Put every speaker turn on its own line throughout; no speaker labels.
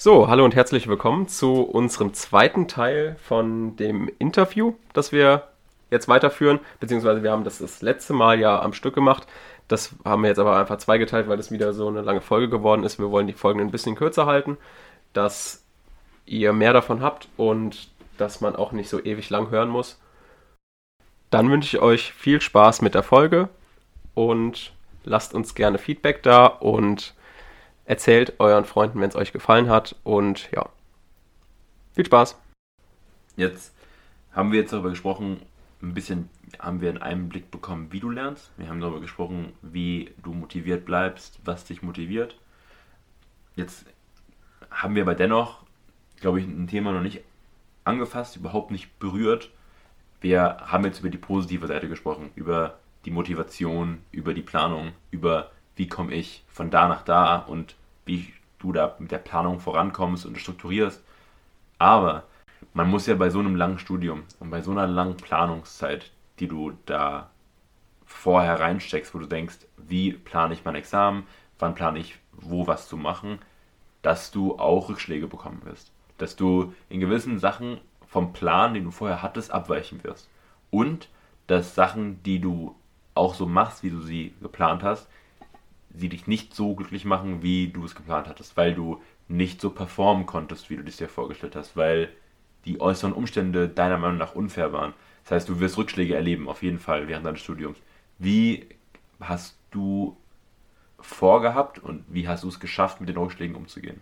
So, hallo und herzlich willkommen zu unserem zweiten Teil von dem Interview, das wir jetzt weiterführen, beziehungsweise wir haben das das letzte Mal ja am Stück gemacht. Das haben wir jetzt aber einfach zweigeteilt, weil das wieder so eine lange Folge geworden ist. Wir wollen die Folgen ein bisschen kürzer halten, dass ihr mehr davon habt und dass man auch nicht so ewig lang hören muss. Dann wünsche ich euch viel Spaß mit der Folge und lasst uns gerne Feedback da und Erzählt euren Freunden, wenn es euch gefallen hat. Und ja, viel Spaß.
Jetzt haben wir jetzt darüber gesprochen, ein bisschen haben wir einen Einblick bekommen, wie du lernst. Wir haben darüber gesprochen, wie du motiviert bleibst, was dich motiviert. Jetzt haben wir aber dennoch, glaube ich, ein Thema noch nicht angefasst, überhaupt nicht berührt. Wir haben jetzt über die positive Seite gesprochen, über die Motivation, über die Planung, über wie komme ich von da nach da und wie du da mit der Planung vorankommst und strukturierst. Aber man muss ja bei so einem langen Studium und bei so einer langen Planungszeit, die du da vorher reinsteckst, wo du denkst, wie plane ich mein Examen, wann plane ich wo was zu machen, dass du auch Rückschläge bekommen wirst. Dass du in gewissen Sachen vom Plan, den du vorher hattest, abweichen wirst. Und dass Sachen, die du auch so machst, wie du sie geplant hast, sie dich nicht so glücklich machen, wie du es geplant hattest, weil du nicht so performen konntest, wie du es dir vorgestellt hast, weil die äußeren Umstände deiner Meinung nach unfair waren. Das heißt, du wirst Rückschläge erleben, auf jeden Fall, während deines Studiums. Wie hast du vorgehabt und wie hast du es geschafft, mit den Rückschlägen umzugehen?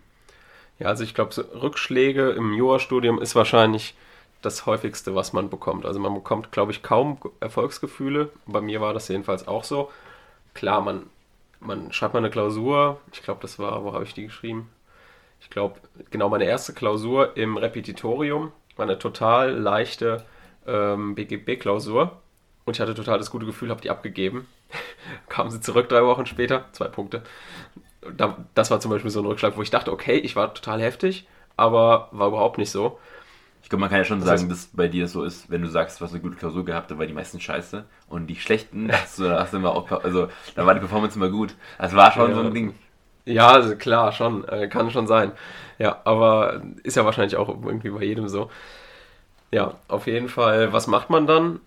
Ja, also ich glaube, so Rückschläge im Jurastudium ist wahrscheinlich das häufigste, was man bekommt. Also man bekommt, glaube ich, kaum Erfolgsgefühle. Bei mir war das jedenfalls auch so. Klar, man man schreibt mal eine Klausur. Ich glaube, das war, wo habe ich die geschrieben? Ich glaube, genau meine erste Klausur im Repetitorium war eine total leichte ähm, BGB-Klausur. Und ich hatte total das gute Gefühl, habe die abgegeben. Kamen sie zurück drei Wochen später, zwei Punkte. Das war zum Beispiel so ein Rückschlag, wo ich dachte, okay, ich war total heftig, aber war überhaupt nicht so.
Ich glaube, man kann ja schon das sagen, dass bei dir so ist, wenn du sagst, du hast eine gute Klausur gehabt, dann war die meisten scheiße. Und die schlechten, hast du, hast du immer auch, also da war die Performance immer gut. Das war schon ja, so ein Ding.
Ja, also klar, schon. Äh, kann schon sein. Ja, aber ist ja wahrscheinlich auch irgendwie bei jedem so. Ja, auf jeden Fall. Was macht man dann?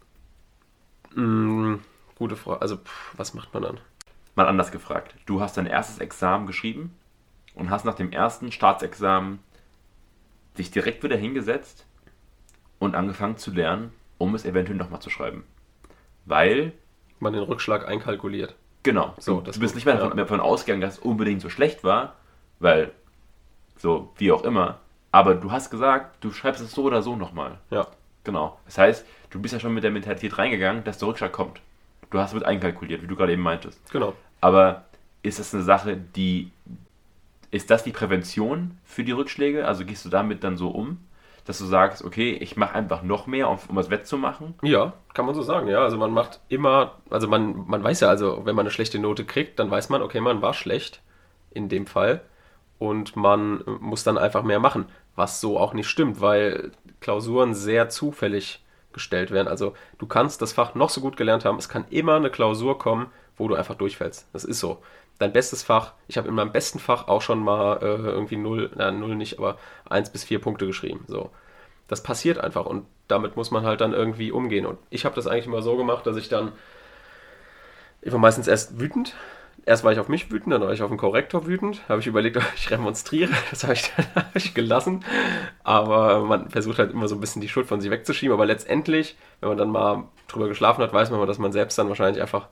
Hm, gute Frage. Also, pff, was macht man dann?
Mal anders gefragt. Du hast dein erstes Examen geschrieben und hast nach dem ersten Staatsexamen dich direkt wieder hingesetzt und angefangen zu lernen, um es eventuell nochmal zu schreiben. Weil.
Man den Rückschlag einkalkuliert.
Genau. So, du, bist nicht mehr davon, ja. davon ausgegangen, dass es unbedingt so schlecht war, weil, so, wie auch immer. Aber du hast gesagt, du schreibst es so oder so nochmal.
Ja.
Genau. Das heißt, du bist ja schon mit der Mentalität reingegangen, dass der Rückschlag kommt. Du hast mit einkalkuliert, wie du gerade eben meintest.
Genau.
Aber ist das eine Sache, die. Ist das die Prävention für die Rückschläge? Also gehst du damit dann so um? Dass du sagst, okay, ich mache einfach noch mehr, um, um was wettzumachen?
Ja, kann man so sagen, ja. Also man macht immer, also man, man weiß ja, also wenn man eine schlechte Note kriegt, dann weiß man, okay, man war schlecht in dem Fall und man muss dann einfach mehr machen, was so auch nicht stimmt, weil Klausuren sehr zufällig gestellt werden. Also du kannst das Fach noch so gut gelernt haben, es kann immer eine Klausur kommen, wo du einfach durchfällst. Das ist so. Dein bestes Fach, ich habe in meinem besten Fach auch schon mal äh, irgendwie null, na null nicht, aber eins bis vier Punkte geschrieben. So. Das passiert einfach und damit muss man halt dann irgendwie umgehen. Und ich habe das eigentlich immer so gemacht, dass ich dann, ich war meistens erst wütend. Erst war ich auf mich wütend, dann war ich auf den Korrektor wütend. Habe ich überlegt, ob ich remonstriere. Das habe ich dann hab ich gelassen. Aber man versucht halt immer so ein bisschen die Schuld von sich wegzuschieben. Aber letztendlich, wenn man dann mal drüber geschlafen hat, weiß man, dass man selbst dann wahrscheinlich einfach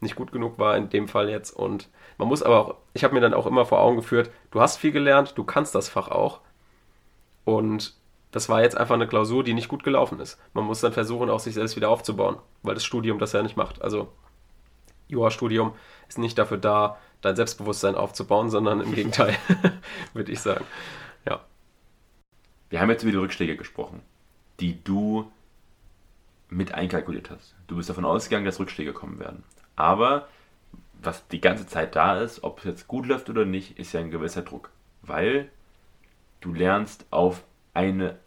nicht gut genug war in dem Fall jetzt. Und man muss aber auch, ich habe mir dann auch immer vor Augen geführt, du hast viel gelernt, du kannst das Fach auch. Und das war jetzt einfach eine Klausur, die nicht gut gelaufen ist. Man muss dann versuchen, auch sich selbst wieder aufzubauen, weil das Studium das ja nicht macht. Also, Jura-Studium ist nicht dafür da, dein Selbstbewusstsein aufzubauen, sondern im Gegenteil, würde ich sagen. Ja.
Wir haben jetzt über die Rückschläge gesprochen, die du mit einkalkuliert hast. Du bist davon ausgegangen, dass Rückschläge kommen werden. Aber was die ganze Zeit da ist, ob es jetzt gut läuft oder nicht, ist ja ein gewisser Druck. Weil du lernst auf eine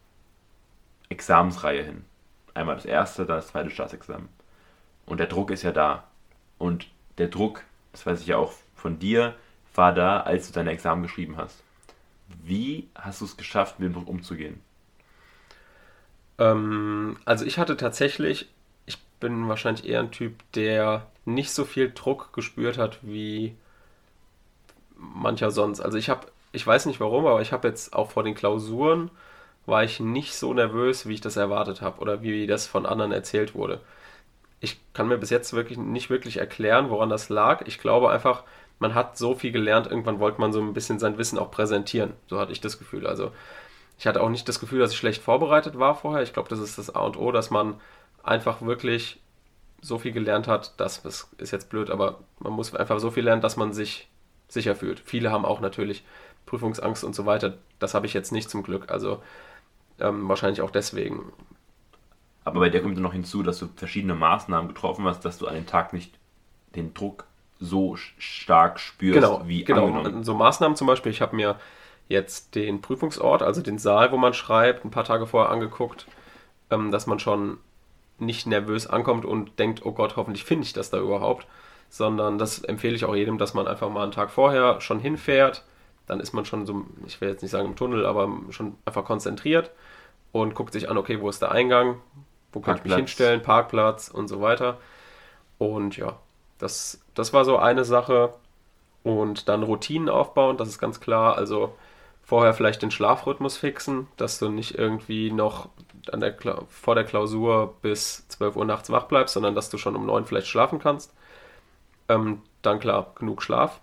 Examensreihe hin. Einmal das erste, dann das zweite Staatsexamen. Und der Druck ist ja da. Und der Druck, das weiß ich ja auch von dir, war da, als du deine Examen geschrieben hast. Wie hast du es geschafft, mit dem Druck umzugehen?
Ähm, also ich hatte tatsächlich, ich bin wahrscheinlich eher ein Typ, der nicht so viel Druck gespürt hat wie mancher sonst. Also ich habe, ich weiß nicht warum, aber ich habe jetzt auch vor den Klausuren war ich nicht so nervös, wie ich das erwartet habe oder wie das von anderen erzählt wurde. Ich kann mir bis jetzt wirklich nicht wirklich erklären, woran das lag. Ich glaube einfach, man hat so viel gelernt, irgendwann wollte man so ein bisschen sein Wissen auch präsentieren. So hatte ich das Gefühl. Also ich hatte auch nicht das Gefühl, dass ich schlecht vorbereitet war vorher. Ich glaube, das ist das A und O, dass man einfach wirklich so viel gelernt hat, dass, das ist jetzt blöd, aber man muss einfach so viel lernen, dass man sich sicher fühlt. Viele haben auch natürlich Prüfungsangst und so weiter. Das habe ich jetzt nicht zum Glück. Also ähm, wahrscheinlich auch deswegen.
Aber bei dir kommt noch hinzu, dass du verschiedene Maßnahmen getroffen hast, dass du an dem Tag nicht den Druck so stark spürst
genau,
wie
genau.
angenommen.
So Maßnahmen zum Beispiel, ich habe mir jetzt den Prüfungsort, also den Saal, wo man schreibt, ein paar Tage vorher angeguckt, ähm, dass man schon nicht nervös ankommt und denkt, oh Gott, hoffentlich finde ich das da überhaupt, sondern das empfehle ich auch jedem, dass man einfach mal einen Tag vorher schon hinfährt, dann ist man schon so, ich will jetzt nicht sagen im Tunnel, aber schon einfach konzentriert und guckt sich an, okay, wo ist der Eingang, wo kann ich mich hinstellen, Parkplatz und so weiter. Und ja, das, das war so eine Sache. Und dann Routinen aufbauen, das ist ganz klar. Also vorher vielleicht den Schlafrhythmus fixen, dass du nicht irgendwie noch an der vor der Klausur bis 12 Uhr nachts wach bleibst, sondern dass du schon um 9 vielleicht schlafen kannst. Ähm, dann klar, genug Schlaf.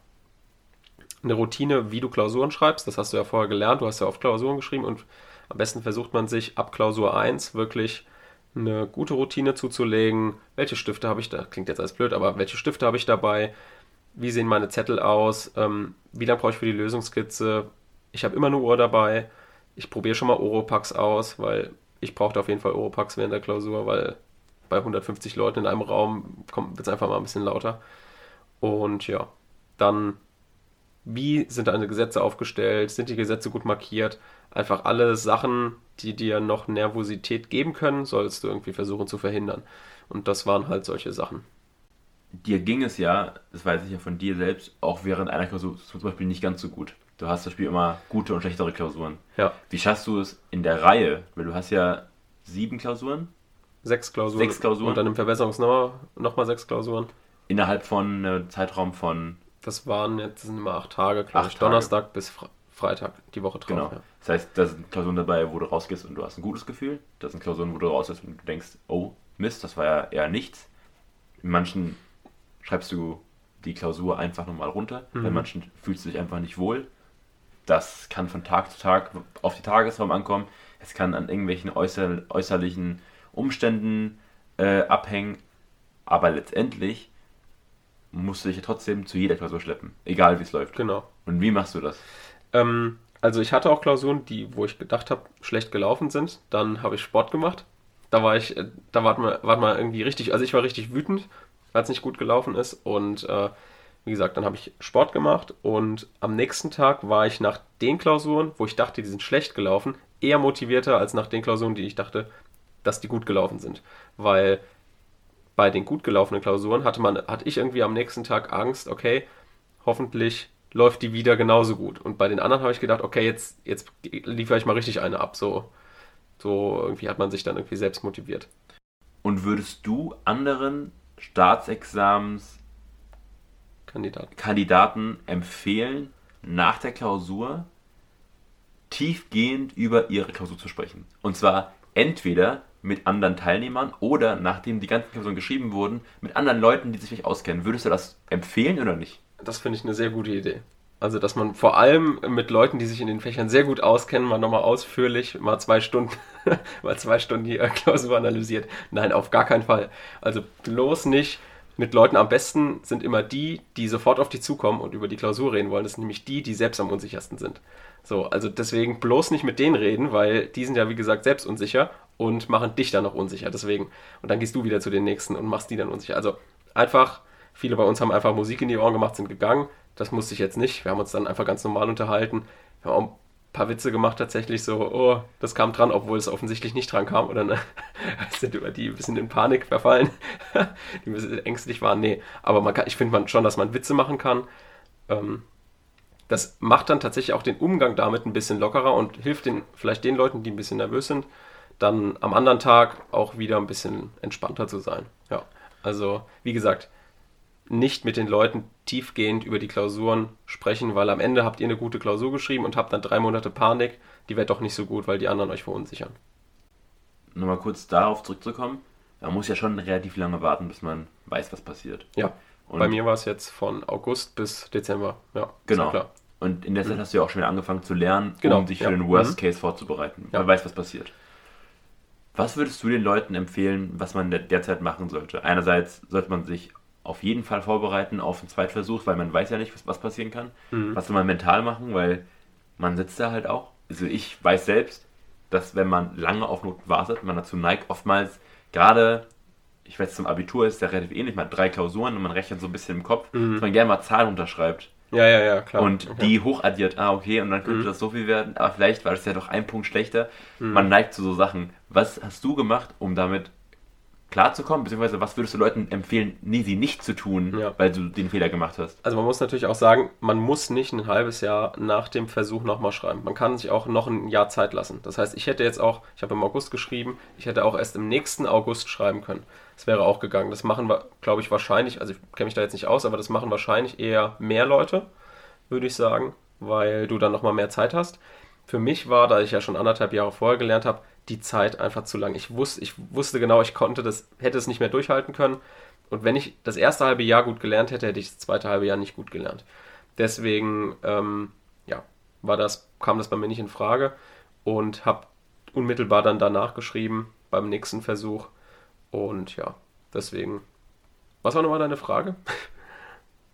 Eine Routine, wie du Klausuren schreibst, das hast du ja vorher gelernt, du hast ja oft Klausuren geschrieben und am besten versucht man sich ab Klausur 1 wirklich eine gute Routine zuzulegen. Welche Stifte habe ich da? Klingt jetzt alles blöd, aber welche Stifte habe ich dabei? Wie sehen meine Zettel aus? Ähm, wie lange brauche ich für die Lösungskizze? Ich habe immer eine Uhr dabei. Ich probiere schon mal Oropax aus, weil ich brauchte auf jeden Fall Oropax während der Klausur, weil bei 150 Leuten in einem Raum wird es einfach mal ein bisschen lauter. Und ja, dann, wie sind deine Gesetze aufgestellt? Sind die Gesetze gut markiert? Einfach alle Sachen, die dir noch Nervosität geben können, sollst du irgendwie versuchen zu verhindern. Und das waren halt solche Sachen.
Dir ging es ja, das weiß ich ja von dir selbst, auch während einer Klausur zum Beispiel nicht ganz so gut. Du hast zum Beispiel immer gute und schlechtere Klausuren.
Ja.
Wie schaffst du es in der Reihe? Weil du hast ja sieben Klausuren.
Sechs Klausuren.
Sechs Klausuren.
Und dann im Verbesserungsnummer nochmal sechs Klausuren.
Innerhalb von einem Zeitraum von.
Das waren jetzt sind immer acht Tage, glaube ich. Tage. Donnerstag bis Freitag, die Woche drauf.
Genau. Ja. Das heißt, da sind Klausuren dabei, wo du rausgehst und du hast ein gutes Gefühl. Da sind Klausuren, wo du rausgehst und du denkst, oh, Mist, das war ja eher nichts. In manchen schreibst du die Klausur einfach nochmal runter. Mhm. Bei manchen fühlst du dich einfach nicht wohl. Das kann von Tag zu Tag auf die Tagesform ankommen. Es kann an irgendwelchen äußer, äußerlichen Umständen äh, abhängen. Aber letztendlich musst du dich ja trotzdem zu jeder Klausur schleppen. Egal wie es läuft.
Genau.
Und wie machst du das?
Ähm, also ich hatte auch Klausuren, die, wo ich gedacht habe, schlecht gelaufen sind. Dann habe ich Sport gemacht. Da war ich, äh, da war man, war man irgendwie richtig, also ich war richtig wütend, weil es nicht gut gelaufen ist. Und äh, wie gesagt, dann habe ich Sport gemacht und am nächsten Tag war ich nach den Klausuren, wo ich dachte, die sind schlecht gelaufen, eher motivierter als nach den Klausuren, die ich dachte, dass die gut gelaufen sind. Weil bei den gut gelaufenen Klausuren hatte man, hatte ich irgendwie am nächsten Tag Angst, okay, hoffentlich läuft die wieder genauso gut. Und bei den anderen habe ich gedacht, okay, jetzt, jetzt liefere ich mal richtig eine ab. So, so irgendwie hat man sich dann irgendwie selbst motiviert.
Und würdest du anderen Staatsexamens Kandidaten. Kandidaten empfehlen, nach der Klausur tiefgehend über ihre Klausur zu sprechen? Und zwar entweder mit anderen Teilnehmern oder nachdem die ganzen Klausuren geschrieben wurden, mit anderen Leuten, die sich nicht auskennen. Würdest du das empfehlen oder nicht?
Das finde ich eine sehr gute Idee. Also, dass man vor allem mit Leuten, die sich in den Fächern sehr gut auskennen, mal nochmal ausführlich, mal zwei Stunden, mal zwei Stunden die Klausur analysiert. Nein, auf gar keinen Fall. Also bloß nicht mit Leuten am besten sind immer die, die sofort auf dich zukommen und über die Klausur reden wollen. Das sind nämlich die, die selbst am unsichersten sind. So, also deswegen bloß nicht mit denen reden, weil die sind ja wie gesagt selbst unsicher und machen dich dann noch unsicher. Deswegen. Und dann gehst du wieder zu den nächsten und machst die dann unsicher. Also einfach Viele bei uns haben einfach Musik in die Ohren gemacht, sind gegangen. Das musste ich jetzt nicht. Wir haben uns dann einfach ganz normal unterhalten. Wir haben auch paar Witze gemacht, tatsächlich so, oh, das kam dran, obwohl es offensichtlich nicht dran kam. Oder ne, sind über die ein bisschen in Panik verfallen, die ein bisschen ängstlich waren. Nee, aber man kann, ich finde man schon, dass man Witze machen kann. Ähm, das macht dann tatsächlich auch den Umgang damit ein bisschen lockerer und hilft den, vielleicht den Leuten, die ein bisschen nervös sind, dann am anderen Tag auch wieder ein bisschen entspannter zu sein. Ja, also wie gesagt, nicht mit den Leuten tiefgehend über die Klausuren sprechen, weil am Ende habt ihr eine gute Klausur geschrieben und habt dann drei Monate Panik. Die wird doch nicht so gut, weil die anderen euch verunsichern.
Nochmal kurz darauf zurückzukommen. Man muss ja schon relativ lange warten, bis man weiß, was passiert.
Ja. Und Bei mir war es jetzt von August bis Dezember. Ja,
genau. Und in der Zeit mhm. hast du ja auch schon wieder angefangen zu lernen, genau. um dich für ja. den Worst mhm. Case vorzubereiten. Ja. Man weiß, was passiert. Was würdest du den Leuten empfehlen, was man derzeit machen sollte? Einerseits sollte man sich auf jeden Fall vorbereiten auf einen Zweitversuch, weil man weiß ja nicht, was, was passieren kann. Mhm. Was soll man mental machen, weil man sitzt da halt auch. Also ich weiß selbst, dass wenn man lange auf Noten wartet, man dazu neigt, oftmals gerade ich weiß, zum Abitur ist ja relativ ähnlich, man hat drei Klausuren und man rechnet so ein bisschen im Kopf, mhm. dass man gerne mal Zahlen unterschreibt.
Ja, ja, ja, klar.
Und okay. die hochaddiert, ah, okay, und dann könnte mhm. das so viel werden, aber vielleicht war das ja doch ein Punkt schlechter. Mhm. Man neigt zu so Sachen. Was hast du gemacht, um damit klarzukommen? Beziehungsweise was würdest du Leuten empfehlen, nie sie nicht zu tun, ja. weil du den Fehler gemacht hast?
Also man muss natürlich auch sagen, man muss nicht ein halbes Jahr nach dem Versuch nochmal schreiben. Man kann sich auch noch ein Jahr Zeit lassen. Das heißt, ich hätte jetzt auch, ich habe im August geschrieben, ich hätte auch erst im nächsten August schreiben können. Das wäre auch gegangen. Das machen wir, glaube ich, wahrscheinlich, also ich kenne mich da jetzt nicht aus, aber das machen wahrscheinlich eher mehr Leute, würde ich sagen, weil du dann nochmal mehr Zeit hast. Für mich war, da ich ja schon anderthalb Jahre vorher gelernt habe, die Zeit einfach zu lang. Ich wusste, ich wusste genau, ich konnte das, hätte es nicht mehr durchhalten können. Und wenn ich das erste halbe Jahr gut gelernt hätte, hätte ich das zweite halbe Jahr nicht gut gelernt. Deswegen, ähm, ja, war das, kam das bei mir nicht in Frage und habe unmittelbar dann danach geschrieben beim nächsten Versuch. Und ja, deswegen. Was war nochmal deine Frage?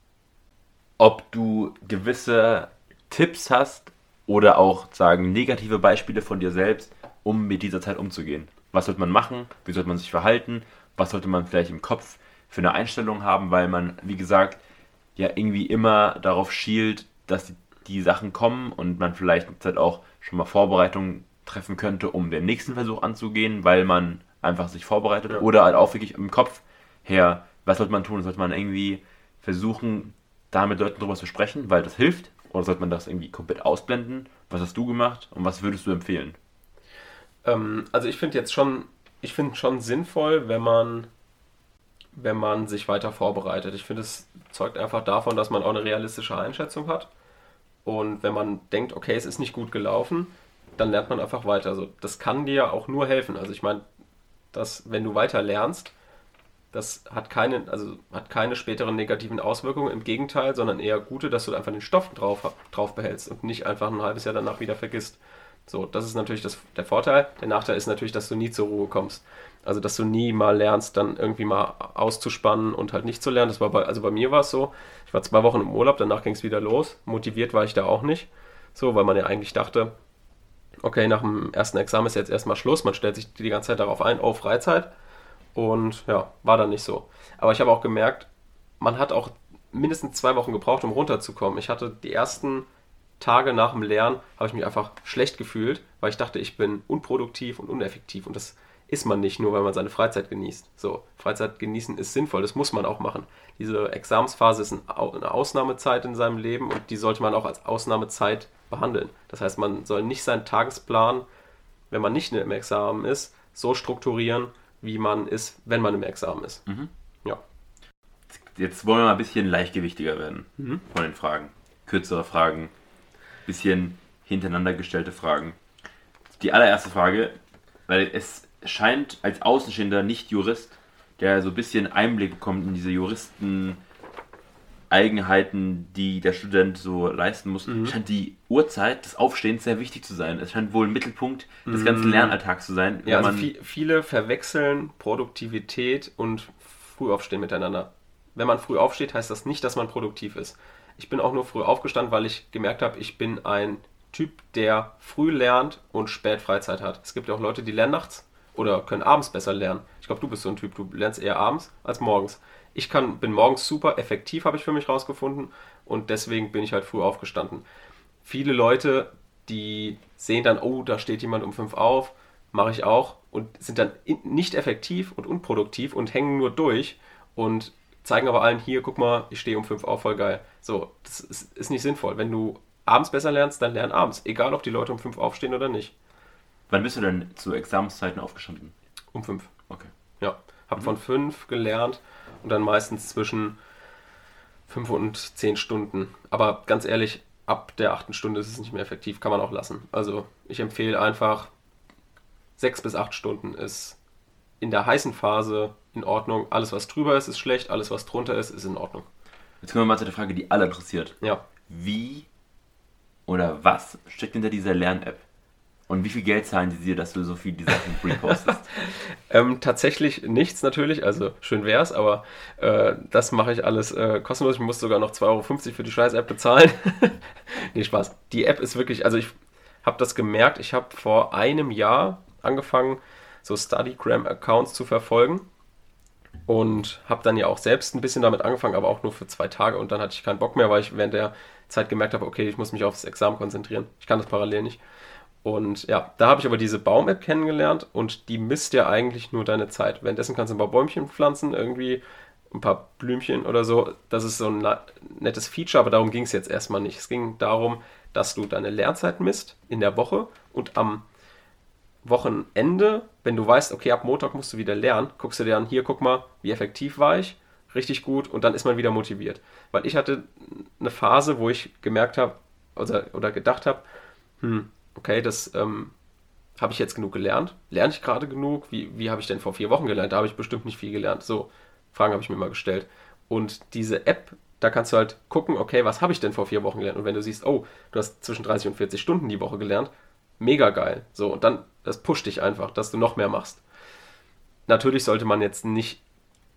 Ob du gewisse Tipps hast oder auch sagen negative Beispiele von dir selbst, um mit dieser Zeit umzugehen. Was sollte man machen? Wie sollte man sich verhalten? Was sollte man vielleicht im Kopf für eine Einstellung haben, weil man, wie gesagt, ja irgendwie immer darauf schielt, dass die, die Sachen kommen und man vielleicht halt auch schon mal Vorbereitungen treffen könnte, um den nächsten Versuch anzugehen, weil man einfach sich vorbereitet ja. oder halt auch wirklich im Kopf her, was sollte man tun? Sollte man irgendwie versuchen, da mit Leuten drüber zu sprechen, weil das hilft? Oder sollte man das irgendwie komplett ausblenden? Was hast du gemacht und was würdest du empfehlen?
Ähm, also ich finde jetzt schon, ich finde schon sinnvoll, wenn man, wenn man sich weiter vorbereitet. Ich finde, es zeugt einfach davon, dass man auch eine realistische Einschätzung hat. Und wenn man denkt, okay, es ist nicht gut gelaufen, dann lernt man einfach weiter. Also das kann dir auch nur helfen. Also ich meine, dass wenn du weiter lernst, das hat keine, also hat keine späteren negativen Auswirkungen, im Gegenteil, sondern eher gute, dass du einfach den Stoff drauf, drauf behältst und nicht einfach ein halbes Jahr danach wieder vergisst. So, das ist natürlich das, der Vorteil. Der Nachteil ist natürlich, dass du nie zur Ruhe kommst. Also, dass du nie mal lernst, dann irgendwie mal auszuspannen und halt nicht zu lernen. Das war bei, also bei mir war es so, ich war zwei Wochen im Urlaub, danach ging es wieder los. Motiviert war ich da auch nicht. So, weil man ja eigentlich dachte, okay, nach dem ersten Examen ist jetzt erstmal Schluss. Man stellt sich die ganze Zeit darauf ein, oh, Freizeit. Und ja, war dann nicht so. Aber ich habe auch gemerkt, man hat auch mindestens zwei Wochen gebraucht, um runterzukommen. Ich hatte die ersten Tage nach dem Lernen habe ich mich einfach schlecht gefühlt, weil ich dachte, ich bin unproduktiv und uneffektiv. Und das ist man nicht nur, weil man seine Freizeit genießt. So, Freizeit genießen ist sinnvoll, das muss man auch machen. Diese Examensphase ist eine Ausnahmezeit in seinem Leben und die sollte man auch als Ausnahmezeit behandeln. Das heißt, man soll nicht seinen Tagesplan, wenn man nicht im Examen ist, so strukturieren, wie man ist, wenn man im Examen ist. Mhm. Ja.
Jetzt wollen wir mal ein bisschen leichtgewichtiger werden mhm. von den Fragen. Kürzere Fragen, bisschen hintereinander gestellte Fragen. Die allererste Frage, weil es scheint als Außenstehender Nicht-Jurist, der so ein bisschen Einblick bekommt in diese Juristen Eigenheiten, die der Student so leisten muss, mhm. scheint die Uhrzeit des Aufstehens sehr wichtig zu sein. Es scheint wohl ein Mittelpunkt des ganzen mhm. Lernalltags zu sein.
Ja, also viel, viele verwechseln Produktivität und Frühaufstehen miteinander. Wenn man früh aufsteht, heißt das nicht, dass man produktiv ist. Ich bin auch nur früh aufgestanden, weil ich gemerkt habe, ich bin ein Typ, der früh lernt und spät Freizeit hat. Es gibt ja auch Leute, die lernen nachts oder können abends besser lernen. Ich glaube, du bist so ein Typ, du lernst eher abends als morgens. Ich kann, bin morgens super effektiv, habe ich für mich rausgefunden und deswegen bin ich halt früh aufgestanden. Viele Leute, die sehen dann, oh, da steht jemand um fünf auf, mache ich auch und sind dann nicht effektiv und unproduktiv und hängen nur durch und zeigen aber allen hier, guck mal, ich stehe um fünf auf, voll geil. So, das ist, ist nicht sinnvoll. Wenn du abends besser lernst, dann lern abends. Egal, ob die Leute um 5 aufstehen oder nicht.
Wann bist du denn zu Examenszeiten aufgestanden?
Um 5.
Okay.
Ja. Hab von 5 gelernt und dann meistens zwischen 5 und 10 Stunden. Aber ganz ehrlich, ab der achten Stunde ist es nicht mehr effektiv. Kann man auch lassen. Also ich empfehle einfach 6 bis 8 Stunden ist in der heißen Phase in Ordnung. Alles, was drüber ist, ist schlecht. Alles, was drunter ist, ist in Ordnung.
Jetzt kommen wir mal zu der Frage, die alle interessiert.
Ja.
Wie oder was steckt hinter dieser Lern-App? Und wie viel Geld zahlen die dir, dass du so viel die Sachen repostest?
Ähm, tatsächlich nichts natürlich, also schön wär's, aber äh, das mache ich alles äh, kostenlos. Ich muss sogar noch 2,50 Euro für die scheiß App bezahlen. nee, Spaß. Die App ist wirklich, also ich habe das gemerkt, ich habe vor einem Jahr angefangen, so StudyGram-Accounts zu verfolgen und habe dann ja auch selbst ein bisschen damit angefangen, aber auch nur für zwei Tage und dann hatte ich keinen Bock mehr, weil ich während der Zeit gemerkt habe, okay, ich muss mich aufs Examen konzentrieren. Ich kann das parallel nicht. Und ja, da habe ich aber diese Baum-App kennengelernt und die misst ja eigentlich nur deine Zeit. Währenddessen kannst du ein paar Bäumchen pflanzen, irgendwie ein paar Blümchen oder so. Das ist so ein nettes Feature, aber darum ging es jetzt erstmal nicht. Es ging darum, dass du deine Lernzeit misst in der Woche und am Wochenende, wenn du weißt, okay, ab Montag musst du wieder lernen, guckst du dir an, hier, guck mal, wie effektiv war ich, richtig gut und dann ist man wieder motiviert. Weil ich hatte eine Phase, wo ich gemerkt habe oder, oder gedacht habe, hm, okay, das ähm, habe ich jetzt genug gelernt? Lerne ich gerade genug? Wie, wie habe ich denn vor vier Wochen gelernt? Da habe ich bestimmt nicht viel gelernt. So, Fragen habe ich mir mal gestellt. Und diese App, da kannst du halt gucken, okay, was habe ich denn vor vier Wochen gelernt? Und wenn du siehst, oh, du hast zwischen 30 und 40 Stunden die Woche gelernt, mega geil. So, und dann, das pusht dich einfach, dass du noch mehr machst. Natürlich sollte man jetzt nicht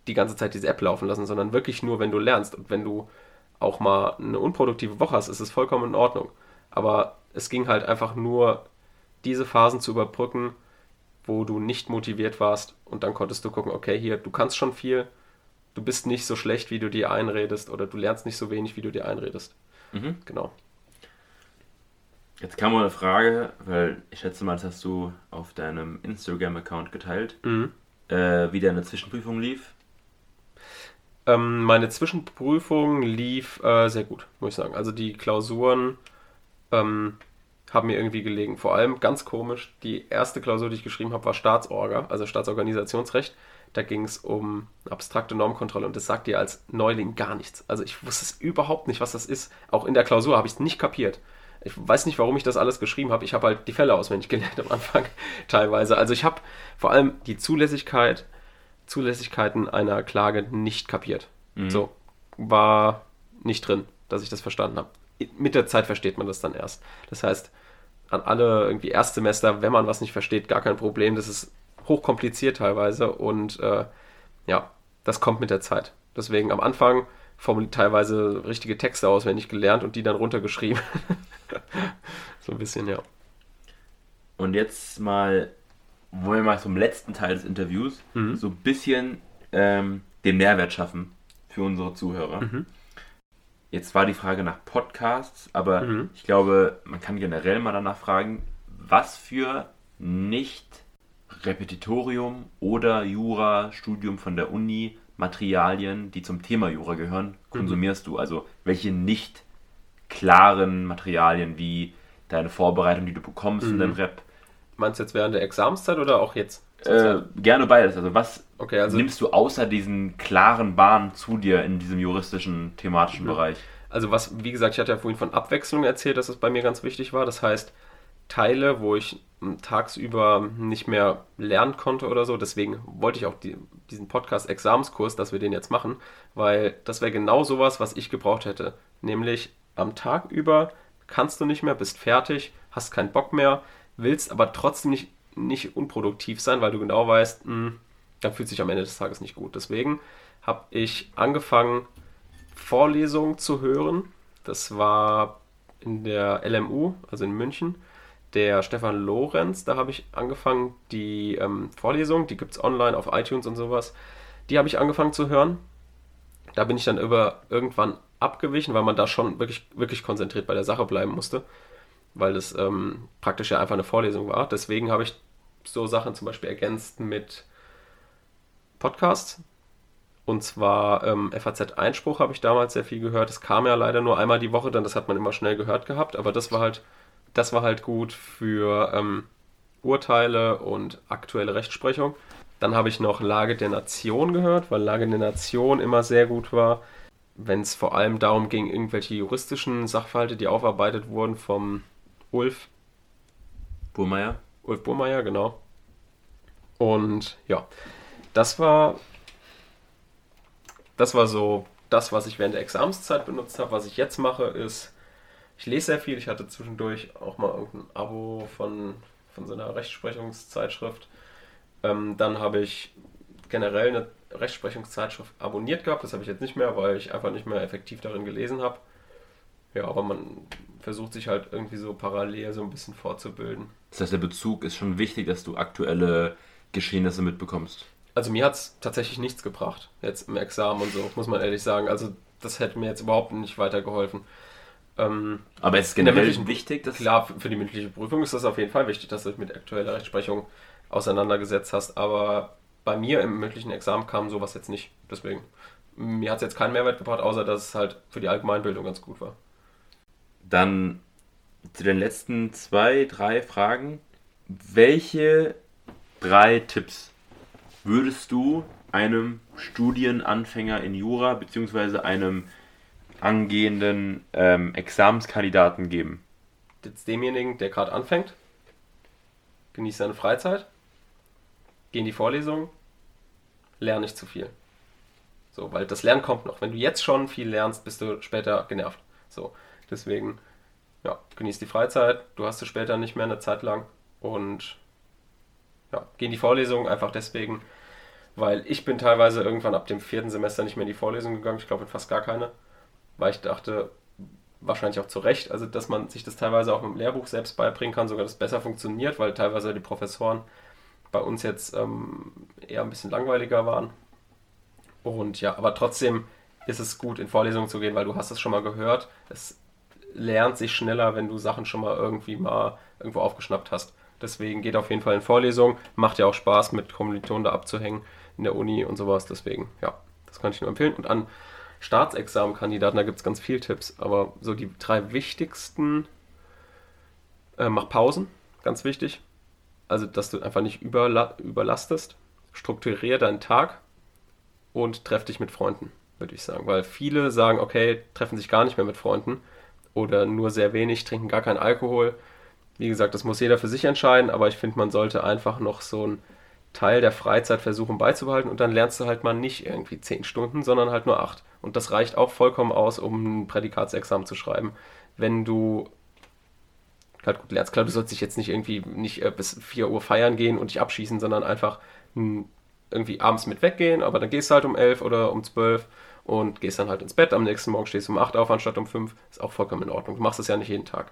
die ganze Zeit diese App laufen lassen, sondern wirklich nur, wenn du lernst. Und wenn du auch mal eine unproduktive Woche hast, ist es vollkommen in Ordnung. Aber es ging halt einfach nur, diese Phasen zu überbrücken, wo du nicht motiviert warst und dann konntest du gucken, okay, hier, du kannst schon viel, du bist nicht so schlecht, wie du dir einredest oder du lernst nicht so wenig, wie du dir einredest.
Mhm.
Genau.
Jetzt kam mal eine Frage, weil ich schätze mal, das hast du auf deinem Instagram-Account geteilt,
Mhm.
äh, wie deine Zwischenprüfung lief.
Ähm, meine Zwischenprüfung lief äh, sehr gut, muss ich sagen. Also die Klausuren ähm, haben mir irgendwie gelegen. Vor allem ganz komisch, die erste Klausur, die ich geschrieben habe, war Staatsorga, also Staatsorganisationsrecht. Da ging es um abstrakte Normkontrolle und das sagt dir als Neuling gar nichts. Also ich wusste es überhaupt nicht, was das ist. Auch in der Klausur habe ich es nicht kapiert. Ich weiß nicht, warum ich das alles geschrieben habe. Ich habe halt die Fälle auswendig gelernt am Anfang teilweise. Also ich habe vor allem die Zulässigkeit, Zulässigkeiten einer Klage nicht kapiert.
Mhm.
So war nicht drin, dass ich das verstanden habe. Mit der Zeit versteht man das dann erst. Das heißt, an alle irgendwie Erstsemester, wenn man was nicht versteht, gar kein Problem. Das ist hochkompliziert teilweise und äh, ja, das kommt mit der Zeit. Deswegen am Anfang formuliert teilweise richtige Texte auswendig gelernt und die dann runtergeschrieben. so ein bisschen, ja.
Und jetzt mal, wollen wir mal zum letzten Teil des Interviews
Mhm.
so ein bisschen ähm, den Mehrwert schaffen für unsere Zuhörer.
Mhm.
Jetzt war die Frage nach Podcasts, aber
Mhm.
ich glaube, man kann generell mal danach fragen, was für nicht Repetitorium oder Jura-Studium von der Uni Materialien, die zum Thema Jura gehören, konsumierst du? Also welche nicht klaren Materialien wie deine Vorbereitung, die du bekommst in
Mhm.
deinem Rep?
Meinst du jetzt während der Examenszeit oder auch jetzt?
Äh, gerne beides. Also was
okay, also,
nimmst du außer diesen klaren Bahnen zu dir in diesem juristischen, thematischen
Mhm.
Bereich?
also was, wie gesagt, ich hatte ja vorhin von Abwechslung erzählt, dass es bei mir ganz wichtig war. Das heißt, Teile, wo ich tagsüber nicht mehr lernen konnte oder so. Deswegen wollte ich auch die, diesen Podcast-Examenskurs, dass wir den jetzt machen, weil das wäre genau sowas, was ich gebraucht hätte. Nämlich am Tag über kannst du nicht mehr, bist fertig, hast keinen Bock mehr, willst aber trotzdem nicht, nicht unproduktiv sein, weil du genau weißt, mh, dann fühlt sich am Ende des Tages nicht gut. Deswegen habe ich angefangen, Vorlesungen zu hören. Das war in der LMU, also in München. Der Stefan Lorenz, da habe ich angefangen, die ähm, Vorlesung, die gibt es online auf iTunes und sowas, die habe ich angefangen zu hören. Da bin ich dann über irgendwann abgewichen, weil man da schon wirklich, wirklich konzentriert bei der Sache bleiben musste, weil das ähm, praktisch ja einfach eine Vorlesung war. Deswegen habe ich so Sachen zum Beispiel ergänzt mit Podcasts Und zwar ähm, FAZ-Einspruch habe ich damals sehr viel gehört. Es kam ja leider nur einmal die Woche, dann das hat man immer schnell gehört gehabt. Aber das war halt, das war halt gut für ähm, Urteile und aktuelle Rechtsprechung. Dann habe ich noch Lage der Nation gehört, weil Lage der Nation immer sehr gut war, wenn es vor allem darum ging, irgendwelche juristischen Sachverhalte, die aufarbeitet wurden vom Ulf.
Burmeier?
Ulf Burmeier, genau. Und ja, das war das war so das, was ich während der Examenszeit benutzt habe. Was ich jetzt mache, ist, ich lese sehr viel. Ich hatte zwischendurch auch mal irgendein Abo von, von so einer Rechtsprechungszeitschrift. Ähm, dann habe ich generell eine Rechtsprechungszeitschrift abonniert gehabt. Das habe ich jetzt nicht mehr, weil ich einfach nicht mehr effektiv darin gelesen habe. Ja, aber man versucht sich halt irgendwie so parallel so ein bisschen fortzubilden.
Das heißt, der Bezug ist schon wichtig, dass du aktuelle Geschehnisse mitbekommst.
Also mir hat es tatsächlich nichts gebracht, jetzt im Examen und so, muss man ehrlich sagen. Also das hätte mir jetzt überhaupt nicht weitergeholfen.
Ähm, Aber es ist generell wichtig,
dass... Klar, für die mündliche Prüfung ist das auf jeden Fall wichtig, dass du dich mit aktueller Rechtsprechung auseinandergesetzt hast. Aber bei mir im mündlichen Examen kam sowas jetzt nicht. Deswegen, mir hat es jetzt keinen Mehrwert gebracht, außer dass es halt für die Allgemeinbildung ganz gut war.
Dann zu den letzten zwei, drei Fragen. Welche drei Tipps würdest du einem Studienanfänger in Jura bzw. einem angehenden ähm, Examenskandidaten geben?
Jetzt demjenigen, der gerade anfängt, genießt seine Freizeit, geh in die Vorlesung, lerne nicht zu viel. So, weil das Lernen kommt noch. Wenn du jetzt schon viel lernst, bist du später genervt. So, deswegen, ja, genieß die Freizeit, du hast es später nicht mehr eine Zeit lang und ja, geh in die Vorlesung einfach deswegen, weil ich bin teilweise irgendwann ab dem vierten Semester nicht mehr in die Vorlesung gegangen, ich glaube fast gar keine, weil ich dachte, wahrscheinlich auch zu Recht, also dass man sich das teilweise auch dem Lehrbuch selbst beibringen kann, sogar das besser funktioniert, weil teilweise die Professoren bei uns jetzt ähm, eher ein bisschen langweiliger waren. Und ja, aber trotzdem ist es gut, in Vorlesungen zu gehen, weil du hast es schon mal gehört. Es lernt sich schneller, wenn du Sachen schon mal irgendwie mal irgendwo aufgeschnappt hast. Deswegen geht auf jeden Fall in Vorlesungen. Macht ja auch Spaß, mit Kommilitonen da abzuhängen in der Uni und sowas. Deswegen, ja, das kann ich nur empfehlen. Und an Staatsexamenkandidaten, da gibt es ganz viele Tipps. Aber so die drei wichtigsten, äh, mach Pausen, ganz wichtig. Also, dass du einfach nicht überla überlastest. Strukturier deinen Tag und treff dich mit Freunden, würde ich sagen. Weil viele sagen, okay, treffen sich gar nicht mehr mit Freunden oder nur sehr wenig, trinken gar keinen Alkohol. Wie gesagt, das muss jeder für sich entscheiden, aber ich finde, man sollte einfach noch so einen Teil der Freizeit versuchen beizubehalten und dann lernst du halt mal nicht irgendwie zehn Stunden, sondern halt nur acht. Und das reicht auch vollkommen aus, um ein Prädikatsexamen zu schreiben. Wenn du halt gut lernst. Klar, du sollst dich jetzt nicht irgendwie nicht äh, bis 4 Uhr feiern gehen und dich abschießen, sondern einfach irgendwie abends mit weggehen, aber dann gehst du halt um 11 oder um 12 und gehst dann halt ins Bett. Am nächsten Morgen stehst du um 8 auf anstatt um 5. Ist auch vollkommen in Ordnung. Du machst es ja nicht jeden Tag.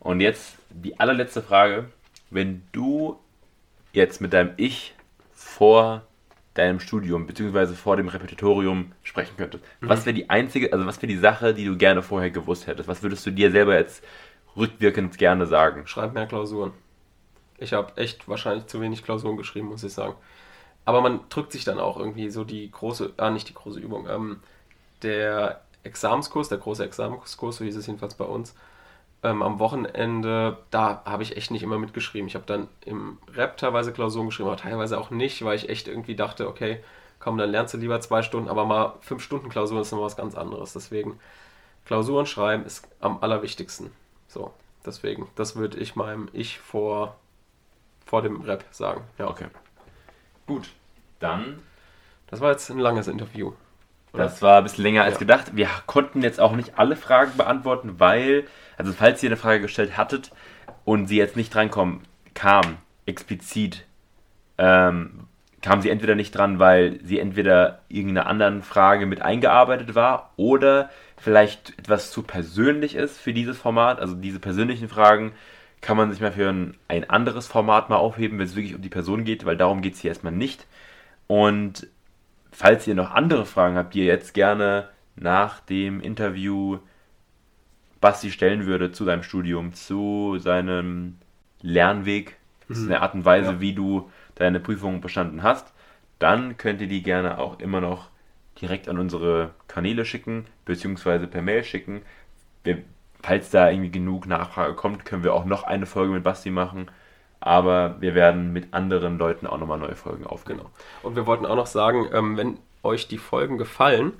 Und jetzt die allerletzte Frage. Wenn du jetzt mit deinem Ich vor deinem Studium beziehungsweise vor dem Repetitorium sprechen könntest, mhm. was wäre die einzige, also was wäre die Sache, die du gerne vorher gewusst hättest? Was würdest du dir selber jetzt rückwirkend gerne sagen?
Schreib mehr Klausuren. Ich habe echt wahrscheinlich zu wenig Klausuren geschrieben, muss ich sagen. Aber man drückt sich dann auch irgendwie so die große, ah, nicht die große Übung, ähm, der Examenskurs, der große Examenskurs, so hieß es jedenfalls bei uns, ähm, am Wochenende, da habe ich echt nicht immer mitgeschrieben. Ich habe dann im Rap teilweise Klausuren geschrieben, aber teilweise auch nicht, weil ich echt irgendwie dachte, okay, komm, dann lernst du lieber zwei Stunden, aber mal fünf Stunden Klausuren ist nochmal was ganz anderes. Deswegen, Klausuren schreiben ist am allerwichtigsten. So, deswegen, das würde ich meinem Ich vor, vor dem Rap sagen.
Ja. Okay. Gut, dann.
Das war jetzt ein langes Interview.
Oder? Das war ein bisschen länger als ja. gedacht. Wir konnten jetzt auch nicht alle Fragen beantworten, weil, also falls ihr eine Frage gestellt hattet und sie jetzt nicht reinkommen, kam explizit, ähm, kam sie entweder nicht dran, weil sie entweder irgendeiner anderen Frage mit eingearbeitet war oder vielleicht etwas zu persönlich ist für dieses Format. Also diese persönlichen Fragen kann man sich mal für ein, ein anderes Format mal aufheben, wenn es wirklich um die Person geht, weil darum geht es hier erstmal nicht. Und falls ihr noch andere Fragen habt, die ihr jetzt gerne nach dem Interview Basti stellen würde zu seinem Studium, zu seinem Lernweg, mhm. zu der Art und Weise, ja. wie du deine Prüfung bestanden hast, dann könnt ihr die gerne auch immer noch direkt an unsere Kanäle schicken, beziehungsweise per Mail schicken. Wir, falls da irgendwie genug Nachfrage kommt, können wir auch noch eine Folge mit Basti machen. Aber wir werden mit anderen Leuten auch nochmal neue Folgen aufnehmen.
Genau. Und wir wollten auch noch sagen, ähm, wenn euch die Folgen gefallen,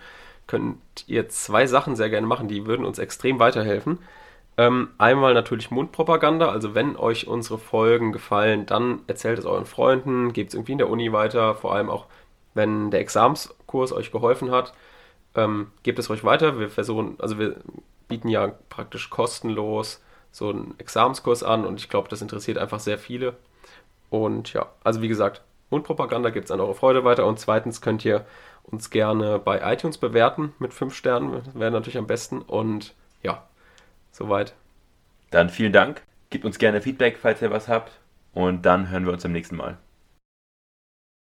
könnt ihr zwei Sachen sehr gerne machen, die würden uns extrem weiterhelfen. Ähm, einmal natürlich Mundpropaganda, also wenn euch unsere Folgen gefallen, dann erzählt es euren Freunden, gebt es irgendwie in der Uni weiter, vor allem auch wenn der Examskurs euch geholfen hat, ähm, gebt es euch weiter. Wir versuchen, also wir bieten ja praktisch kostenlos so einen Examenskurs an und ich glaube, das interessiert einfach sehr viele. Und ja, also wie gesagt, Mundpropaganda gibt es an eure Freude weiter und zweitens könnt ihr uns gerne bei iTunes bewerten mit 5 Sternen, wäre natürlich am besten und ja, soweit.
Dann vielen Dank. Gebt uns gerne Feedback, falls ihr was habt. Und dann hören wir uns beim nächsten Mal.